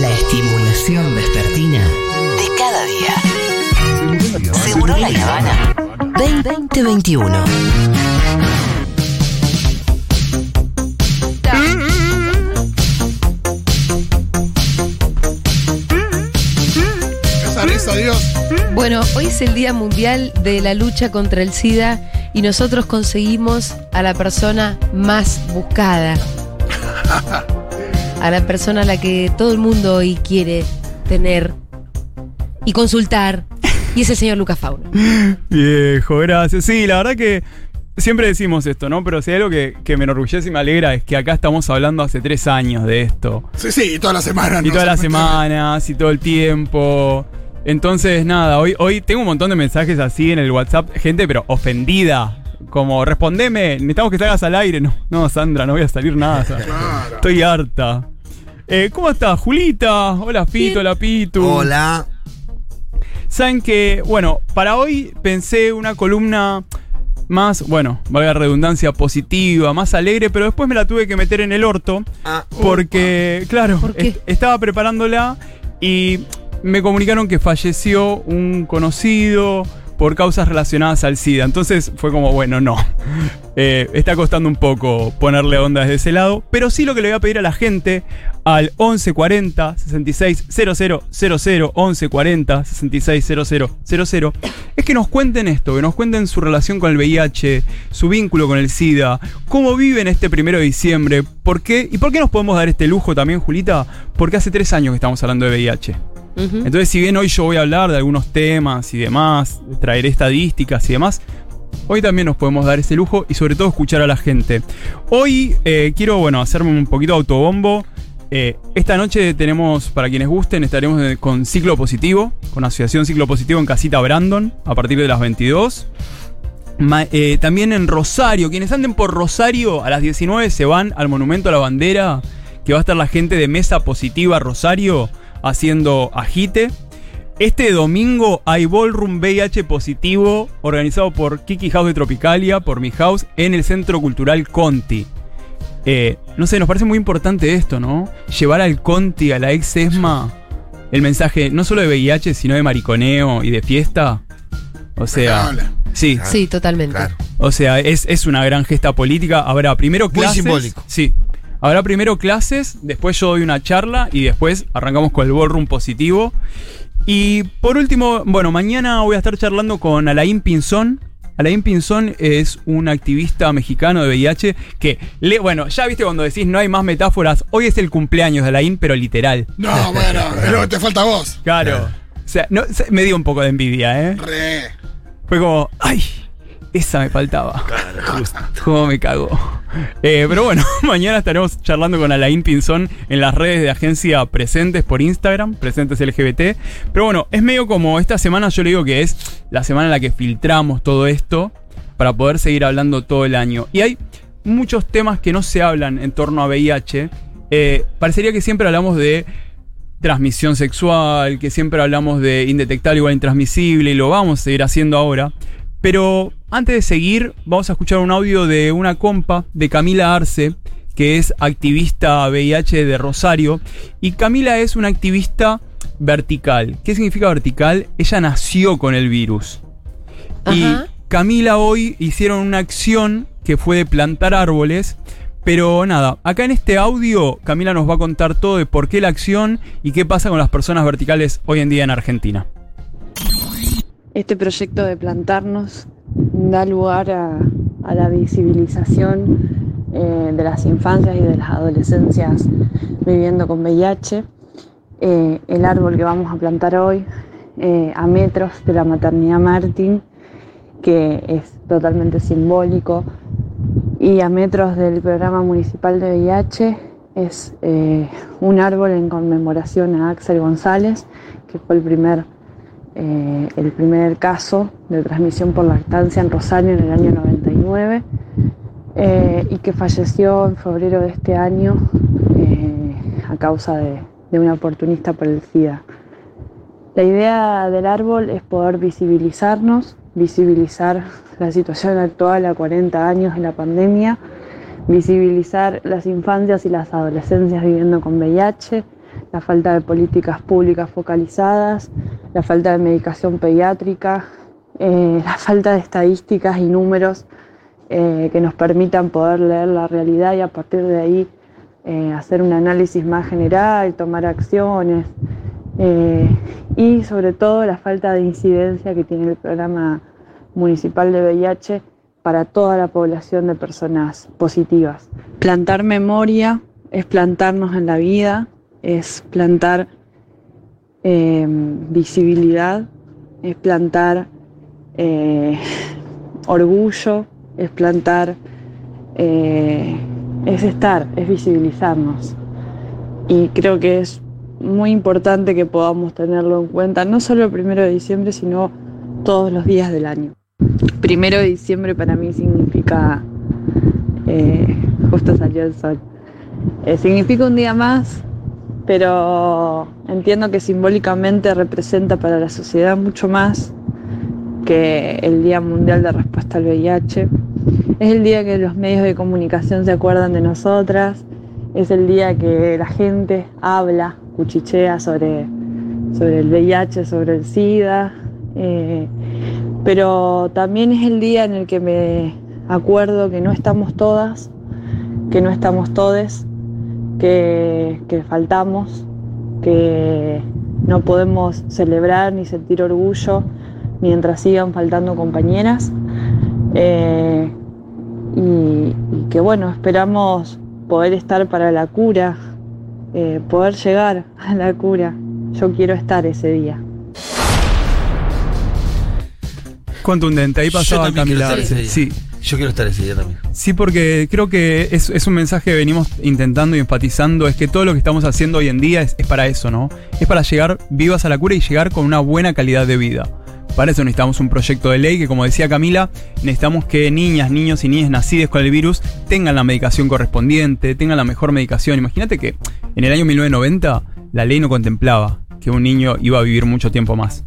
La estimulación vespertina de cada día. Seguro la Habana 2021. Esa risa, Dios. Bueno, hoy es el Día Mundial de la Lucha contra el SIDA y nosotros conseguimos a la persona más buscada. A la persona a la que todo el mundo hoy quiere tener y consultar. Y es el señor Lucas Fauna. Viejo, gracias. Sí, la verdad que siempre decimos esto, ¿no? Pero si hay algo que, que me enorgullece y me alegra es que acá estamos hablando hace tres años de esto. Sí, sí, y toda la semana. Y ¿no? todas las Se semanas y todo el tiempo. Entonces, nada, hoy, hoy tengo un montón de mensajes así en el WhatsApp, gente, pero ofendida. Como, respondeme, necesitamos que salgas al aire. No, no, Sandra, no voy a salir nada. Claro. Estoy harta. Eh, ¿Cómo estás, Julita? Hola, Fito, hola, Pitu. Hola. Saben que, bueno, para hoy pensé una columna más, bueno, valga la redundancia, positiva, más alegre, pero después me la tuve que meter en el orto. Ah, Porque, claro, ¿Por qué? est- estaba preparándola y me comunicaron que falleció un conocido por causas relacionadas al SIDA. Entonces fue como, bueno, no. Eh, está costando un poco ponerle onda desde ese lado. Pero sí lo que le voy a pedir a la gente al 1140 66 000 1140 66 000 es que nos cuenten esto, que nos cuenten su relación con el VIH, su vínculo con el SIDA, cómo viven este primero de diciembre, por qué y por qué nos podemos dar este lujo también, Julita, porque hace tres años que estamos hablando de VIH. Entonces, si bien hoy yo voy a hablar de algunos temas y demás, traeré estadísticas y demás, hoy también nos podemos dar ese lujo y sobre todo escuchar a la gente. Hoy eh, quiero, bueno, hacerme un poquito de autobombo. Eh, esta noche tenemos, para quienes gusten, estaremos con Ciclo Positivo, con Asociación Ciclo Positivo en Casita Brandon, a partir de las 22. Ma- eh, también en Rosario, quienes anden por Rosario a las 19 se van al Monumento a la Bandera, que va a estar la gente de Mesa Positiva Rosario haciendo agite. Este domingo hay Ballroom VIH positivo organizado por Kiki House de Tropicalia, por mi house, en el Centro Cultural Conti. Eh, no sé, nos parece muy importante esto, ¿no? Llevar al Conti, a la ex ESMA, el mensaje no solo de VIH, sino de mariconeo y de fiesta. O sea, sí, Sí, totalmente. Claro. o sea, es, es una gran gesta política. Habrá primero Muy clases. simbólico. Sí. Habrá primero clases, después yo doy una charla y después arrancamos con el ballroom positivo. Y por último, bueno, mañana voy a estar charlando con Alain Pinzón. Alain Pinzón es un activista mexicano de VIH que, le, bueno, ya viste cuando decís no hay más metáforas, hoy es el cumpleaños de Alain, pero literal. No, bueno, es lo que te falta vos. Claro. O sea, no, se- me dio un poco de envidia, ¿eh? Re. Fue como, ay, esa me faltaba. ¿Cómo me cago? Eh, pero bueno, mañana estaremos charlando con Alain Pinzón en las redes de agencia Presentes por Instagram, Presentes LGBT. Pero bueno, es medio como esta semana yo le digo que es la semana en la que filtramos todo esto para poder seguir hablando todo el año. Y hay muchos temas que no se hablan en torno a VIH. Eh, parecería que siempre hablamos de transmisión sexual, que siempre hablamos de indetectable igual intransmisible y lo vamos a seguir haciendo ahora. Pero antes de seguir, vamos a escuchar un audio de una compa de Camila Arce, que es activista VIH de Rosario. Y Camila es una activista vertical. ¿Qué significa vertical? Ella nació con el virus. Y. Camila hoy hicieron una acción que fue de plantar árboles. Pero nada, acá en este audio Camila nos va a contar todo de por qué la acción y qué pasa con las personas verticales hoy en día en Argentina. Este proyecto de plantarnos da lugar a, la visibilización eh, de las infancias y de las adolescencias viviendo con VIH. Eh, el árbol que vamos a plantar hoy, eh, a metros de la maternidad Martín, que es totalmente simbólico, y a metros del programa municipal de VIH, es eh, un árbol en conmemoración a Axel González, que fue el primer eh, el primer caso de transmisión por lactancia en Rosario en el año 99 eh, y que falleció en febrero de este año eh, a causa de, de una oportunista por el SIDA. La idea del árbol es poder visibilizarnos, visibilizar la situación actual a 40 años de la pandemia, visibilizar las infancias y las adolescencias viviendo con VIH, la falta de políticas públicas focalizadas, la falta de medicación pediátrica, eh, la falta de estadísticas y números eh, que nos permitan poder leer la realidad y a partir de ahí eh, hacer un análisis más general, tomar acciones eh, y sobre todo la falta de incidencia que tiene el programa municipal de VIH para toda la población de personas positivas. Plantar memoria es plantarnos en la vida, es plantar eh, visibilidad, es plantar eh, orgullo, es plantar, eh, es estar, es visibilizarnos. Y creo que es muy importante que podamos tenerlo en cuenta, no solo el primero de diciembre, sino todos los días del año. Primero de diciembre para mí significa, eh, justo salió el sol, significa un día más, pero entiendo que simbólicamente representa para la sociedad mucho más que el Día Mundial de Respuesta al VIH. Es el día que los medios de comunicación se acuerdan de nosotras, es el día que la gente habla, cuchichea sobre, sobre el VIH, sobre el SIDA, eh, pero también es el día en el que me acuerdo que no estamos todas, que no estamos todes, que, que faltamos, que no podemos celebrar ni sentir orgullo mientras sigan faltando compañeras. Eh, y, y que bueno, esperamos poder estar para la cura, eh, poder llegar a la cura. Yo quiero estar ese día. Contundente, ahí pasaba Camila. Sí, Yo quiero estar ese también. Sí, porque creo que es, es un mensaje que venimos intentando y enfatizando, es que todo lo que estamos haciendo hoy en día es, es para eso, ¿no? Es para llegar vivas a la cura y llegar con una buena calidad de vida. Para eso necesitamos un proyecto de ley que, como decía Camila, necesitamos que niñas, niños y niñas nacidas con el virus tengan la medicación correspondiente, tengan la mejor medicación. Imagínate que en el año 1990 la ley no contemplaba que un niño iba a vivir mucho tiempo más.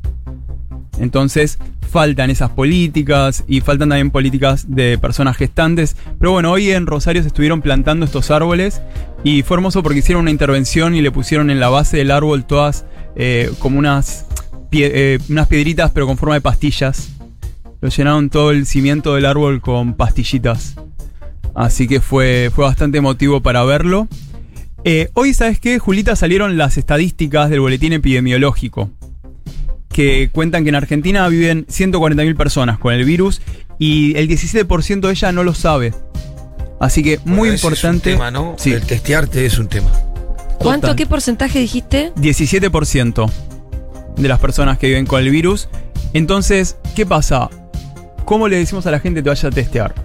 Entonces faltan esas políticas y faltan también políticas de personas gestantes. Pero bueno, hoy en Rosario se estuvieron plantando estos árboles y fue hermoso porque hicieron una intervención y le pusieron en la base del árbol todas eh, como unas, eh, unas piedritas pero con forma de pastillas. Lo llenaron todo el cimiento del árbol con pastillitas. Así que fue, fue bastante emotivo para verlo. Eh, hoy, ¿sabes qué? Julita, salieron las estadísticas del boletín epidemiológico que cuentan que en Argentina viven 140.000 personas con el virus y el 17% de ellas no lo sabe. Así que muy Bueno, importante. Es un tema, ¿no? Sí. El testearte es un tema. ¿Cuánto, Total. qué porcentaje dijiste? 17% de las personas que viven con el virus. Entonces, ¿qué pasa? ¿Cómo le decimos a la gente que te vaya a testear?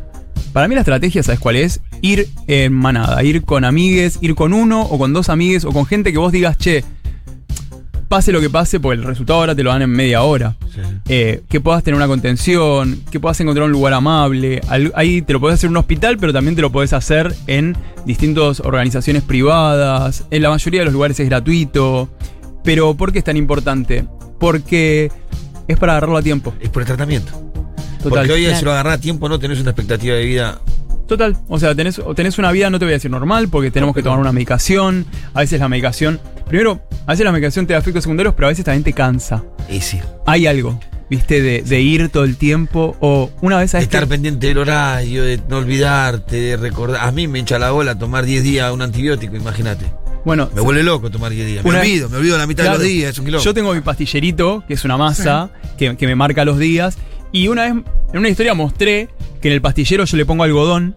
Para mí la estrategia, ¿sabes cuál es? Ir en manada, ir con amigues, ir con uno o con dos amigues o con gente que vos digas, che, pase lo que pase, porque el resultado ahora te lo dan en media hora. Eh, que puedas tener una contención, que puedas encontrar un lugar amable. Al- Ahí te lo podés hacer en un hospital, pero también te lo podés hacer en distintas organizaciones privadas. En la mayoría de los lugares es gratuito. Pero ¿por qué es tan importante? Porque es para agarrarlo a tiempo. Es por el tratamiento. Total. Porque hoy Claro. si lo agarrás a tiempo no tenés una expectativa de vida. Total, o sea, tenés, una vida, no te voy a decir normal, porque tenemos que tomar una medicación. A veces la medicación, primero, a veces la medicación te da efectos secundarios, pero a veces también te cansa. Y sí. Hay algo, viste, de, de ir todo el tiempo, o una vez a estar pendiente del horario, de no olvidarte, de recordar. A mí me hincha la bola tomar 10 días un antibiótico, imagínate. Bueno, Me vuelve loco tomar 10 días. Me Una- olvido, me olvido la mitad Claro. de los días, es un quilombo. Yo tengo mi pastillerito, que es una masa, que, que me marca los días. Y una vez, en una historia mostré que en el pastillero yo le pongo algodón.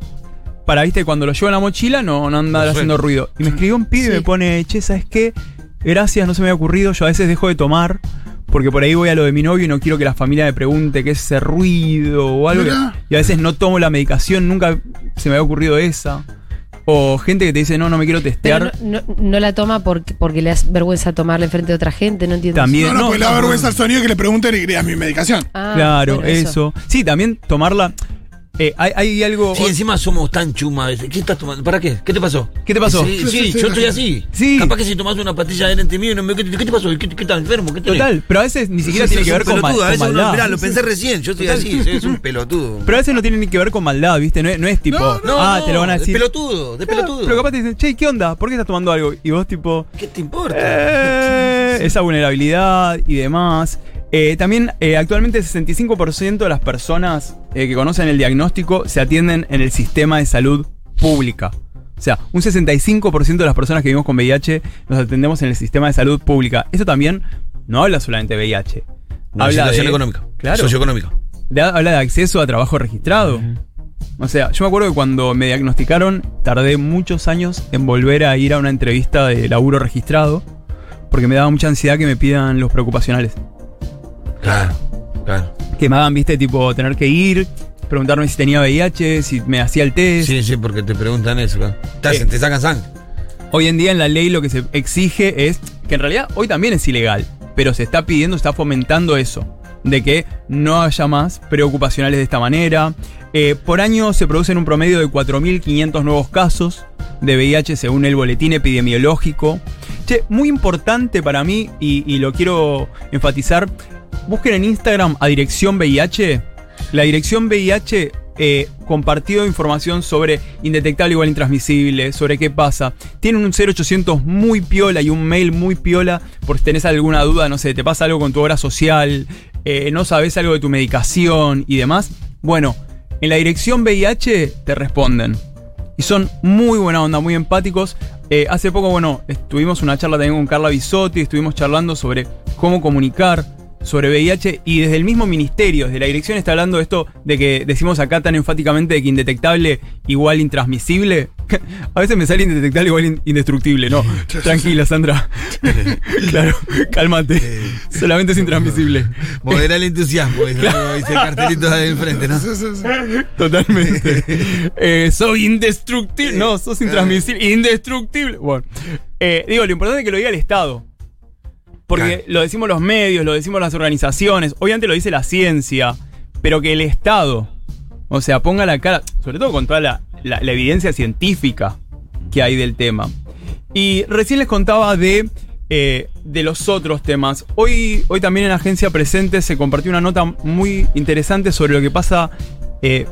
Para, viste, cuando lo llevo en la mochila no, no anda No haciendo ruido. Y me escribió un pibe y Sí. me pone, che, ¿sabes qué? Gracias, no se me había ocurrido. Yo a veces dejo de tomar. Porque por ahí voy a lo de mi novio y no quiero que la familia me pregunte qué es ese ruido o algo. Y a veces no tomo la medicación, nunca se me había ocurrido esa. O gente que te dice, no, no me quiero Pero testear. no, no- no la toma porque, porque le das vergüenza tomarla enfrente de otra gente, no entiendo. También. No, no, no, porque le da vergüenza al sonido que le pregunten y creas mi medicación. Ah, Claro, bueno, eso. Sí, también tomarla. Eh, hay, hay algo. Sí, encima somos tan chuma a veces. ¿Qué estás tomando? ¿Para qué? ¿Qué te pasó? ¿Qué te pasó? Sí, Sí, sí, sí, sí, yo estoy así. Sí. Capaz que si tomás una pastilla delante mío y no me. ¿Qué te, qué te pasó? ¿Qué, qué estás enfermo? ¿Qué tenés? Total, pero a veces ni siquiera Sí, tiene que ver con, ma- pelotudo, a con veces uno- maldad. mirá, lo pensé recién, yo estoy así, soy un pelotudo. Pero a veces no tiene ni que ver con maldad, ¿viste? No es, no es tipo, No, ah, no, te lo van a De decir. pelotudo, de pelotudo. Pero capaz te dicen, che, ¿qué onda? ¿Por qué estás tomando algo? Y vos, tipo, ¿Qué te importa? eh, esa vulnerabilidad y demás. Eh, también, eh, actualmente, el 65% de las personas eh, que conocen el diagnóstico se atienden en el sistema de salud pública. O sea, un 65% de las personas que vivimos con VIH nos atendemos en el sistema de salud pública. Eso también no habla solamente de VIH. Una habla situación de- económica. Claro. Socioeconómica. de- habla de acceso a trabajo registrado. O sea, yo me acuerdo que cuando me diagnosticaron, tardé muchos años en volver a ir a una entrevista de laburo registrado, porque me daba mucha ansiedad que me pidan los preocupacionales. Claro, claro. Que me hagan, viste, tipo, tener que ir, preguntarme si tenía VIH, si me hacía el test. Sí, sí, porque te preguntan eso. claro. Te, hacen- Eh. te sacan sangre. Hoy en día en la ley lo que se exige es, que en realidad hoy también es ilegal, pero se está pidiendo, está fomentando eso, de que no haya más preocupacionales de esta manera. Eh, por año se producen un promedio de 4.500 nuevos casos de VIH según el boletín epidemiológico. Che, muy importante para mí, y, y lo quiero enfatizar, busquen en Instagram a dirección VIH. La dirección VIH eh, compartió información sobre indetectable igual intransmisible, sobre qué pasa. Tienen un 0800 muy piola y un mail muy piola por si tenés alguna duda, no sé, te pasa algo con tu obra social, eh, no sabes algo de tu medicación y demás. Bueno, en la dirección VIH te responden. Y son muy buena onda, muy empáticos. Eh, hace poco, bueno, estuvimos una charla también con Carla Bisotti, estuvimos charlando sobre cómo comunicar sobre VIH y desde el mismo ministerio, desde la dirección está hablando de esto de que decimos acá tan enfáticamente de que indetectable igual intransmisible. A veces me sale indetectable igual in- indestructible, no. Tranquila, Sandra. claro, cálmate. Solamente es intransmisible. Modera el entusiasmo, dice, dice el cartelito de enfrente, ¿no? Sí, sí, sí. Totalmente. Eh, soy indestructible. No, sos intransmisible. Indestructible. Bueno, eh, digo, lo importante es que lo diga el Estado. Porque Claro. lo decimos los medios, lo decimos las organizaciones, obviamente lo dice la ciencia, pero que el Estado, o sea, ponga la cara, sobre todo con toda la, la- la evidencia científica que hay del tema. Y recién les contaba de, eh, de los otros temas. Hoy, hoy también en Agencia Presente se compartió una nota muy interesante sobre lo que pasa. Eh,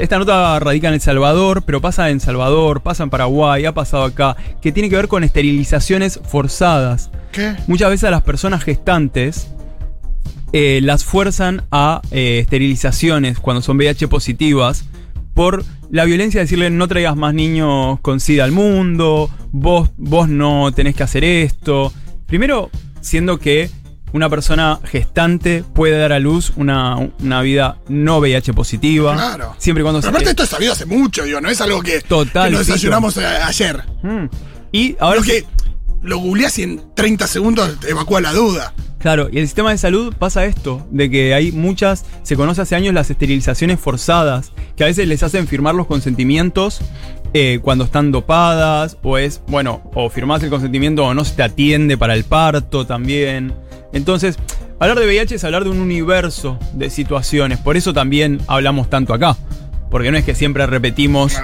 esta nota radica en El Salvador, pero pasa en Salvador, pasa en Paraguay, ha pasado acá, que tiene que ver con esterilizaciones forzadas. ¿Qué? Muchas veces a las personas gestantes eh, las fuerzan a eh, esterilizaciones cuando son VIH positivas por la violencia de decirle no traigas más niños con SIDA al mundo, vos, vos no tenés que hacer esto. Primero, siendo que una persona gestante puede dar a luz una, una vida no VIH positiva. Claro. Siempre y cuando Pero aparte esto es sabido hace mucho, digo, no es algo que, Total, que nos desayunamos eh, ayer. Mm. Y ahora Lo que lo googleás y en 30 segundos te evacúa la duda. Claro, y el sistema de salud pasa esto, de que hay muchas, se conoce hace años las esterilizaciones forzadas, que a veces les hacen firmar los consentimientos eh, cuando están dopadas, o es, bueno, o firmás el consentimiento o no se te atiende para el parto también. Entonces, hablar de VIH es hablar de un universo de situaciones, por eso también hablamos tanto acá, porque no es que siempre repetimos.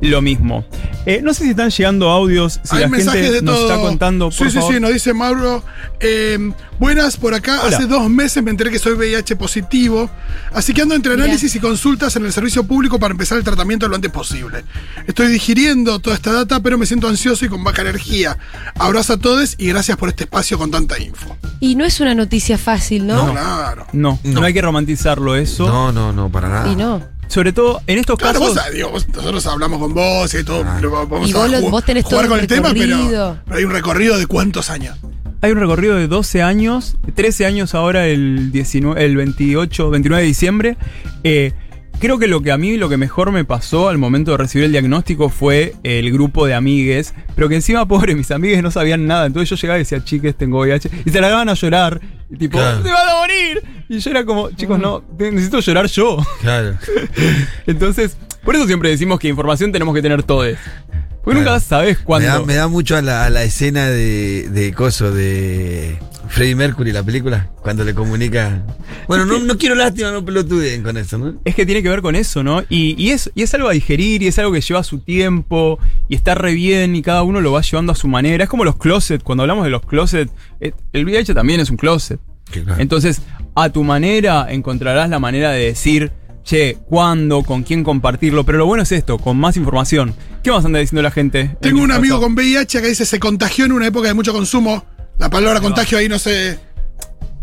Lo mismo. Eh, no sé si están llegando audios, si Hay la mensajes gente de nos todo. está contando. Sí, por sí, favor. sí, nos dice Mauro. eh, buenas por acá. Hola. Hace dos meses me enteré que soy VIH positivo. Así que ando entre análisis y consultas en el servicio público para empezar el tratamiento lo antes posible. Estoy digiriendo toda esta data, pero me siento ansioso y con baja energía. Abrazo a todos y gracias por este espacio con tanta info. Y no es una noticia fácil, ¿no? Claro. No, no, No. hay que romantizarlo eso. No, no, no, para nada. Y no. Sobre todo en estos Claro, casos. vos, sabés, digo, vos- nosotros hablamos con vos y todo, pero vamos Y a vos lo- ju- vos tenés jugar todo con el tema, pero, pero hay un recorrido de cuántos años. Hay un recorrido de 12 años, 13 años ahora el, 19, el 28, 29 de diciembre. Eh, creo que lo que a mí lo que mejor me pasó al momento de recibir el diagnóstico fue el grupo de amigues, pero que encima, pobre, mis amigues no sabían nada. Entonces yo llegaba y decía, chiques, tengo VIH. Y se largaban a llorar. Y tipo, Claro. ¡te van a morir! Y yo era como, chicos, no, necesito llorar yo. Claro. Entonces, por eso siempre decimos que información tenemos que tener todos. Porque nunca sabes Me cuándo. da, me da mucho a la, a la escena de, de coso, de Freddie Mercury, la película, cuando le comunica. Bueno, no, no quiero lástima, no pelotuden con eso, ¿no? Es que tiene que ver con eso, ¿no? Y, y es, y es algo a digerir, y es algo que lleva su tiempo, y está re bien, y cada uno lo va llevando a su manera. Es como los closets, cuando hablamos de los closets, eh, el VIH también es un closet. Claro. Entonces, a tu manera encontrarás la manera de decir, che, cuándo, con quién compartirlo. Pero lo bueno es esto, con más información. ¿Qué más anda diciendo la gente? en Tengo un amigo con VIH que dice se contagió en una época de mucho consumo. La palabra contagio ahí no sé.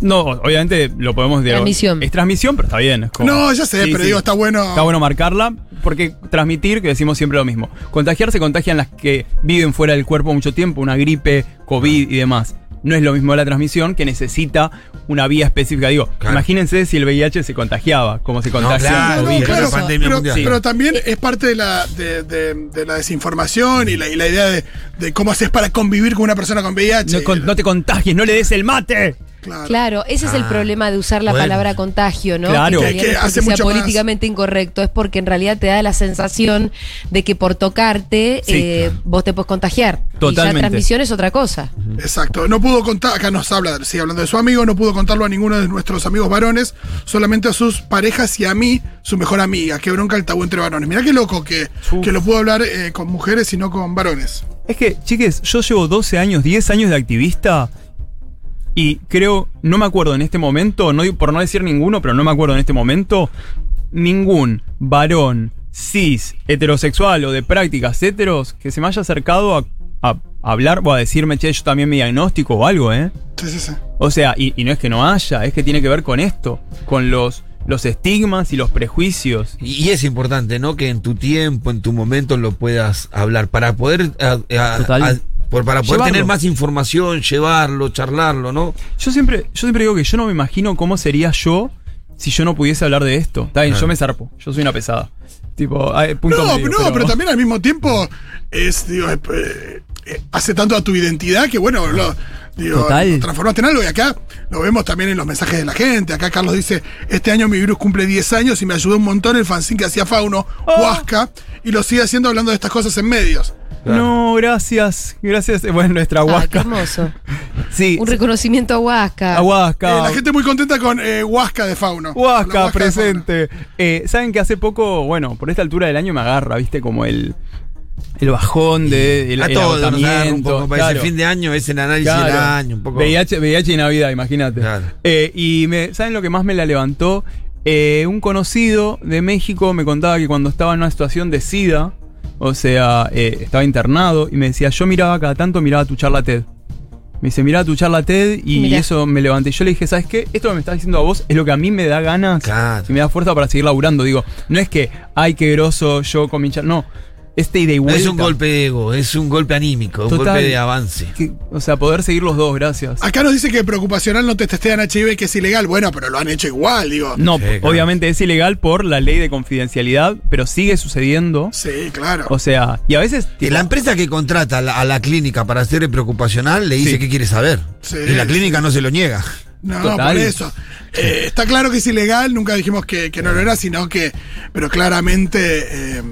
No, obviamente lo podemos decir. Transmisión. Es transmisión, pero está bien. es como- No, ya sé, Sí, pero sí. digo, está bueno. Está bueno marcarla, porque transmitir, que decimos siempre lo mismo. Contagiar se contagian las que viven fuera del cuerpo mucho tiempo, una gripe, COVID y demás. No es lo mismo la transmisión que necesita una vía específica. Digo, Claro. imagínense si el VIH se contagiaba, como se contagia claro, el No, COVID. Claro, pandemia pero, mundial. pero también es parte de la, de, de- de la desinformación y la, y la idea de, de cómo haces para convivir con una persona con VIH. No, con- no te contagies, no le des el mate. Claro. Claro, ese es el Ah, problema de usar la bueno. palabra contagio, ¿no? Claro. Que Que- que hace sea mucho más. políticamente incorrecto, es porque en realidad te da la sensación de que por tocarte Sí, eh, claro. vos te puedes contagiar. Y Totalmente. ya transmisión es otra cosa. Exacto. No pudo contar, acá nos habla, sigue hablando de su amigo, no pudo contarlo a ninguno de nuestros amigos varones, solamente a sus parejas y a mí, su mejor amiga. Qué bronca el tabú entre varones. Mirá qué loco que, Uf. que lo pudo hablar eh, con mujeres y no con varones. Es que, chiques, yo llevo 12 años, 10 años de activista y creo, no me acuerdo en este momento, no, por no decir ninguno, pero no me acuerdo en este momento, ningún varón cis, heterosexual o de prácticas heteros que se me haya acercado a, a hablar o a decirme, che, yo también mi diagnóstico o algo, ¿eh? Sí, sí, sí. O sea, y, y no es que no haya, es que tiene que ver con esto, con los, los estigmas y los prejuicios. Y, es importante, ¿no? Que en tu tiempo, en tu momento lo puedas hablar para poder a- a- Total. a- por- para poder Llevarlo. tener más información, llevarlo, charlarlo, ¿no? Yo siempre, yo siempre digo que yo no me imagino cómo sería yo si yo no pudiese hablar de esto. Está bien, Claro. yo me zarpo. Yo soy una pesada. Tipo, hay punto No, medio, no, pero... también al mismo tiempo es, digo, eh, eh, hace tanto a tu identidad que bueno, lo, digo, Total. lo transformaste en algo y acá lo vemos también en los mensajes de la gente. Acá Carlos dice, este año mi virus cumple 10 años y me ayudó un montón el fanzine que hacía Fauno, Oh. Huasca, y lo sigue haciendo hablando de estas cosas en medios. No, gracias. Gracias. Bueno, nuestra Ah, qué Huasca. hermoso. sí. Un reconocimiento a Huasca. A Huasca. Eh, la gente muy contenta con eh, Huasca de Fauno. Huasca, presente. Eh, Saben que hace poco, bueno, por esta altura del año me agarra, viste, como el, el bajón de el, a el todos nos agarra un agotamiento. poco. Para Claro. ese fin de año es el análisis del año, un poco. VIH, VIH y Navidad, imagínate. Claro. Eh, y me, ¿saben lo que más me la levantó? Eh, un conocido de México me contaba que cuando estaba en una situación de SIDA, o sea, eh, estaba internado, y me decía, yo miraba cada tanto, miraba tu charla TED. Me dice, miraba tu charla TED y Mirá. eso me levanté. Yo le dije, ¿sabes qué? Esto que me estás diciendo a vos es lo que a mí me da ganas Claro. y me da fuerza para seguir laburando. Digo, no es que, ay, qué groso yo con mi charla. No, este ida y No es un golpe de ego, es un golpe anímico, un Total. golpe de avance. Que- o sea, poder seguir los dos, gracias. Acá nos dice que preocupacional no te testean HIV, que es ilegal. Bueno, pero lo han hecho igual, digo. No, Sí, claro. obviamente es ilegal por la ley de confidencialidad, pero sigue sucediendo. Sí, claro. O sea, y a veces. Y la empresa que contrata a la, a la clínica para hacer el preocupacional le dice Sí. qué quiere saber. Sí, y la clínica no se lo niega. No, Total. por eso. Eh, está claro que es ilegal, nunca dijimos que, que no lo era, sino que. Pero claramente eh,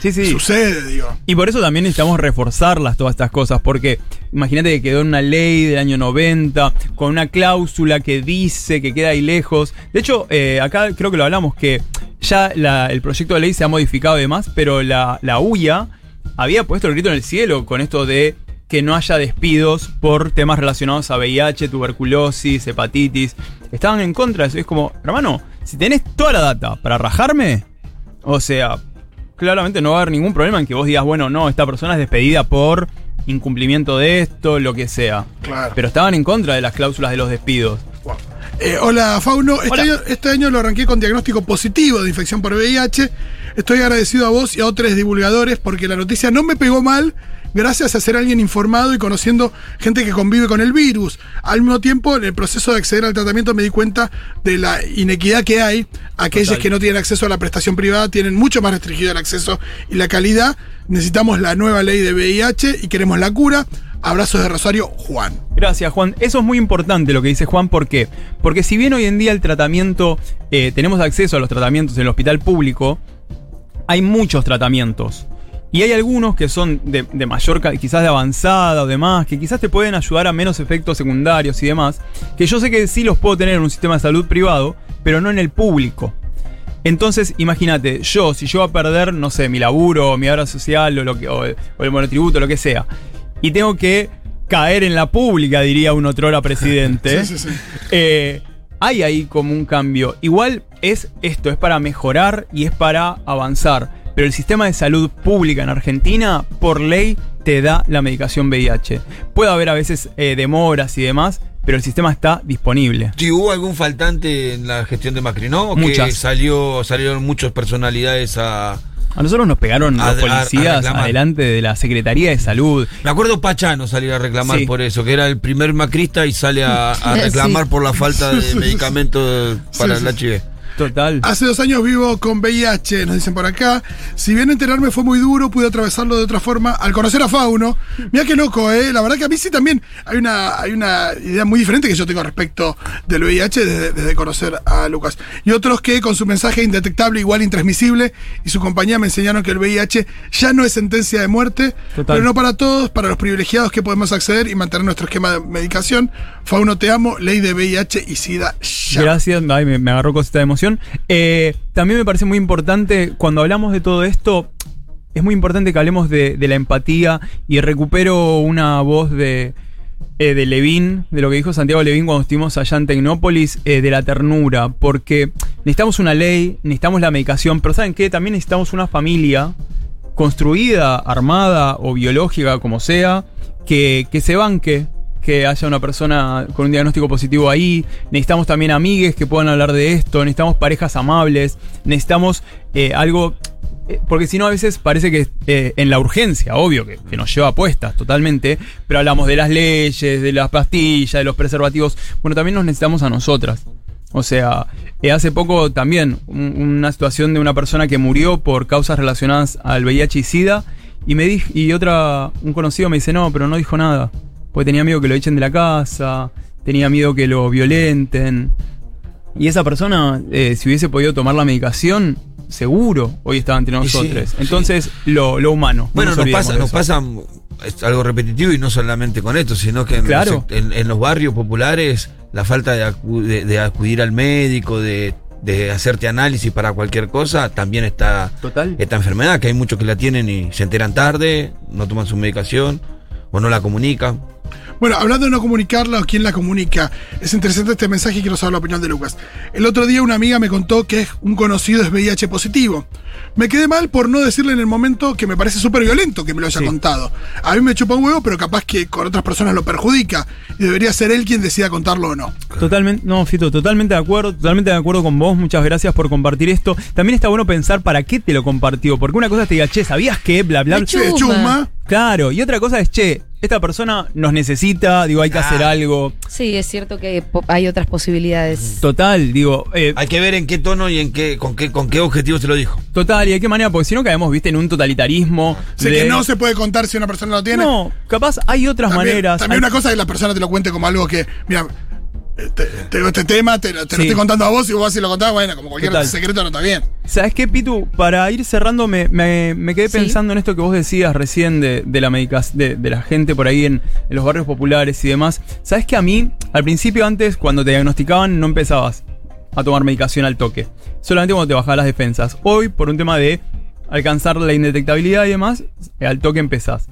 Sí, sí. sucede, digo. Y por eso también necesitamos reforzarlas todas estas cosas, porque imagínate que quedó en una ley del año 90, con una cláusula que dice que queda ahí lejos. De hecho, eh, acá creo que lo hablamos, que ya la- el proyecto de ley se ha modificado y demás, pero la, la UIA había puesto el grito en el cielo con esto de que no haya despidos por temas relacionados a VIH, tuberculosis, hepatitis. Estaban en contra de eso. Es como, hermano, si tenés toda la data para rajarme, o sea, claramente no va a haber ningún problema en que vos digas, bueno, no, esta persona es despedida por incumplimiento de esto, lo que sea. Claro. Pero estaban en contra de las cláusulas de los despidos. Wow. Eh, hola, Fauno. Este, Hola. Año, este año lo arranqué con diagnóstico positivo de infección por VIH. Estoy agradecido a vos y a otros divulgadores porque la noticia no me pegó mal gracias a ser alguien informado y conociendo gente que convive con el virus. Al mismo tiempo, en el proceso de acceder al tratamiento me di cuenta de la inequidad que hay. Aquellos que no tienen acceso a la prestación privada tienen mucho más restringido el acceso y la calidad. Necesitamos la nueva ley de VIH y queremos la cura. Abrazos de Rosario, Juan. Gracias, Juan. Eso es muy importante lo que dice Juan. ¿Por qué? Porque si bien hoy en día el tratamiento, eh, tenemos acceso a los tratamientos en el hospital público, hay muchos tratamientos. Y hay algunos que son de, de mayor, quizás de avanzada o demás, que quizás te pueden ayudar a menos efectos secundarios y demás, que yo sé que sí los puedo tener en un sistema de salud privado, pero no en el público. Entonces, imagínate, yo, si yo voy a perder, no sé, mi laburo, mi obra social o, lo que, o, o el monotributo, lo que sea, y tengo que caer en la pública, diría un otrora presidente, Sí, sí, sí. eh, hay ahí como un cambio. Igual es esto, es para mejorar y es para avanzar. Pero el sistema de salud pública en Argentina, por ley, te da la medicación VIH. Puede haber a veces eh, demoras y demás, pero el sistema está disponible. Si hubo algún faltante en la gestión de Macri, ¿no? ¿O que Muchas. salió, salieron muchas personalidades a. A nosotros nos pegaron A- los a- a policías adelante de la Secretaría de Salud. Me acuerdo Pachano salir a reclamar Sí. por eso, que era el primer macrista y sale a, a Sí. reclamar por la falta de medicamentos para Sí, el sí. HIV. Total. Hace dos años vivo con VIH, nos dicen por acá. Si bien enterarme fue muy duro, pude atravesarlo de otra forma al conocer a Fauno. Mira qué loco, ¿eh? La verdad que a mí sí también hay una, hay una idea muy diferente que yo tengo respecto del VIH desde, desde conocer a Lucas. Y otros que con su mensaje indetectable, igual intransmisible, y su compañía me enseñaron que el VIH ya no es sentencia de muerte, Total. pero no para todos, para los privilegiados que podemos acceder y mantener nuestro esquema de medicación. Fauno, te amo, ley de VIH y SIDA ya. Gracias, ay, me, me agarró cosita de emoción. Eh, también me parece muy importante, cuando hablamos de todo esto, es muy importante que hablemos de, la empatía y recupero una voz de, eh, de Levín, de lo que dijo Santiago Levín cuando estuvimos allá en Tecnópolis, eh, de la ternura, porque necesitamos una ley, necesitamos la medicación, pero ¿saben qué? También necesitamos una familia construida, armada o biológica, como sea, que, que se banque, que haya una persona con un diagnóstico positivo ahí. Necesitamos también amigues que puedan hablar de esto, necesitamos parejas amables, necesitamos eh, algo... eh, Porque si no, a veces parece que eh, en la urgencia, obvio, que, nos lleva a puestas totalmente, pero hablamos de las leyes, de las pastillas, de los preservativos. Bueno, también nos necesitamos a nosotras. O sea, hace poco también un- una situación de una persona que murió por causas relacionadas al VIH y SIDA y me dijo y otra un conocido me dice, "No, pero no dijo nada." Porque tenía miedo que lo echen de la casa, tenía miedo que lo violenten. Y esa persona eh, si hubiese podido tomar la medicación, seguro hoy estaba entre sí, nosotros. sí. Entonces, lo, lo humano. no Bueno, nos pasa, nos pasa es algo repetitivo y no solamente con esto, sino que en, Claro. los, en- en los barrios populares la falta de, acu- de- de acudir al médico, de, de hacerte análisis para cualquier cosa, también está Total. esta enfermedad, que hay muchos que la tienen y se enteran tarde, no toman su medicación o no la comunican. Bueno, hablando de no comunicarla o quién la comunica, es interesante este mensaje y quiero saber la opinión de Lucas. El otro día una amiga me contó que un conocido es VIH positivo. Me quedé mal por no decirle en el momento que me parece súper violento que me lo haya Sí. contado. A mí me chupa un huevo, pero capaz que con otras personas lo perjudica y debería ser él quien decida contarlo o no. Totalmente, no, Fito, totalmente de acuerdo, totalmente de acuerdo con vos, muchas gracias por compartir esto. También está bueno pensar para qué te lo compartió, porque una cosa es te diga, che, ¿sabías que? Bla, bla, bla. Chuma. Claro, y otra cosa es, che, esta persona nos necesita, digo, hay que hacer algo. Sí, es cierto que hay otras posibilidades. Total, digo, eh, Hay que ver en qué tono y en qué, con qué, con qué objetivo se lo dijo. total, y de qué manera, porque si no caemos, viste, en un totalitarismo. Sé de- que no se puede contar si una persona lo tiene. No, capaz hay otras también, maneras. También hay- una cosa es que la persona te lo cuente como algo que, mira, te- tengo este tema, te, lo- te estoy contando a vos y vos vas y lo contás, bueno, como cualquier Total. secreto no está bien. ¿Sabes qué, Pitu? Para ir cerrando, me, me- me quedé Sí. pensando en esto que vos decías recién de, de la medicación, de, de la gente por ahí en, en los barrios populares y demás. ¿Sabes que a mí, al principio, antes, cuando te diagnosticaban, no empezabas a tomar medicación al toque? Solamente cuando te bajaban las defensas. Hoy, por un tema de alcanzar la indetectabilidad y demás, al toque empezás.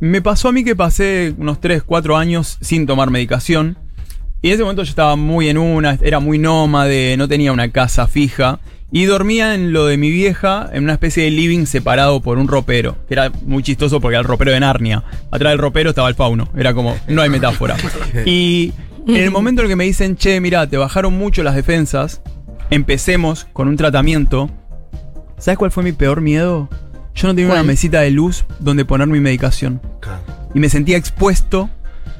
Me pasó a mí que pasé unos 3, 4 años sin tomar medicación. Y en ese momento yo estaba muy en una, era muy nómade, no tenía una casa fija. Y dormía en lo de mi vieja, en una especie de living separado por un ropero. Que era muy chistoso porque era el ropero de Narnia. Atrás del ropero estaba el fauno. Era como, no hay metáfora. Y en el momento en el que me dicen, che, mira, te bajaron mucho las defensas, empecemos con un tratamiento. ¿Sabes cuál fue mi peor miedo? Yo no tenía ¿Cuál? una mesita de luz donde poner mi medicación y me sentía expuesto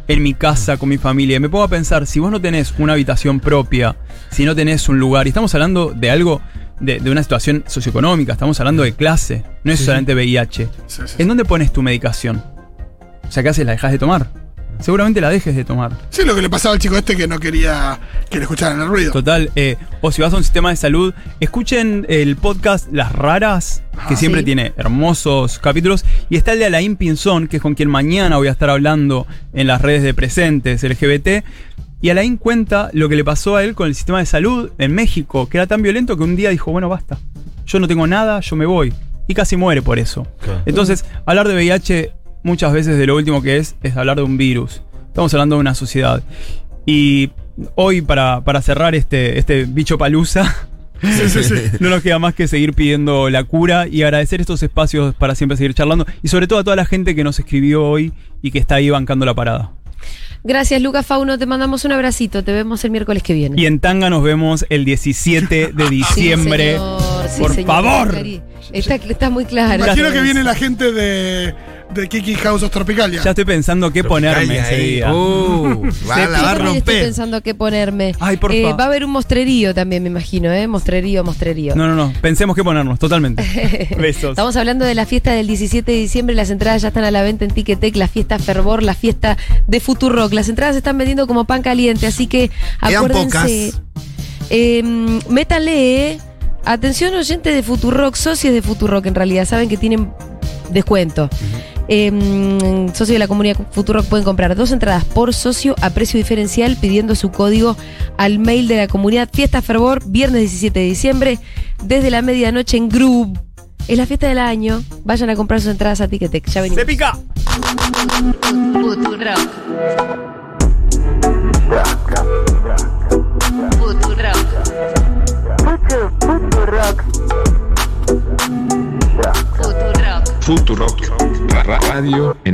en mi casa con mi familia. Y me pongo a pensar, si vos no tenés una habitación propia, si no tenés un lugar, y estamos hablando de algo, de, de una situación socioeconómica, estamos hablando de clase, no es solamente VIH. Sí, sí, sí. ¿En dónde pones tu medicación? O sea, ¿qué haces? ¿La dejas de tomar? Seguramente la dejes de tomar. Sí, lo que le pasaba al chico este que no quería que le escucharan el ruido. Total, eh, o si vas a un sistema de salud, escuchen el podcast Las Raras, que Ah, siempre sí. tiene hermosos capítulos, y está el de Alain Pinzón, que es con quien mañana voy a estar hablando en las redes de presentes LGBT. Y Alain cuenta lo que le pasó a él con el sistema de salud en México, que era tan violento que un día dijo, bueno, basta, yo no tengo nada, yo me voy. Y casi muere por eso. Entonces, hablar de VIH muchas veces de lo último que es, es hablar de un virus. Estamos hablando de una sociedad. Y hoy, para, para cerrar este, este bicho palusa, Sí, sí, sí. no nos queda más que seguir pidiendo la cura y agradecer estos espacios para siempre seguir charlando. Y sobre todo a toda la gente que nos escribió hoy y que está ahí bancando la parada. Gracias, Lucas Fauno. Te mandamos un abracito. Te vemos el miércoles que viene. Y en Tanga nos vemos el 17 de Sí, diciembre. señor, sí, Por señor. favor. Está, está muy claro. Imagino que viene la gente de, de Kiki House of Tropicalia. Ya estoy pensando qué ponerme ese día. Uh, va, la va a también estoy romper. pensando qué ponerme. Ay, por Eh, va a haber un mostrerío también, me imagino, ¿eh? Mostrerío, mostrerío. No, no, no. Pensemos qué ponernos, totalmente. Besos. Estamos hablando de la fiesta del 17 de diciembre. Las entradas ya están a la venta en Ticketek. La fiesta Fervor, la fiesta de Futurock. Las entradas se están vendiendo como pan caliente, así que acuérdense. Eh, métanle, eh. Atención, oyente de Futurock, socios de Futurock en realidad, saben que tienen descuento. Eh, socios de la comunidad Futurock pueden comprar dos entradas por socio a precio diferencial pidiendo su código al mail de la comunidad Fiesta Fervor, viernes 17 de diciembre, desde la medianoche en Groove. Es la fiesta del año. Vayan a comprar sus entradas a Ticketek. Ya venimos. ¡Se pica! Futurock. Futurock. Futurock. Futurock. Futurock, radio en el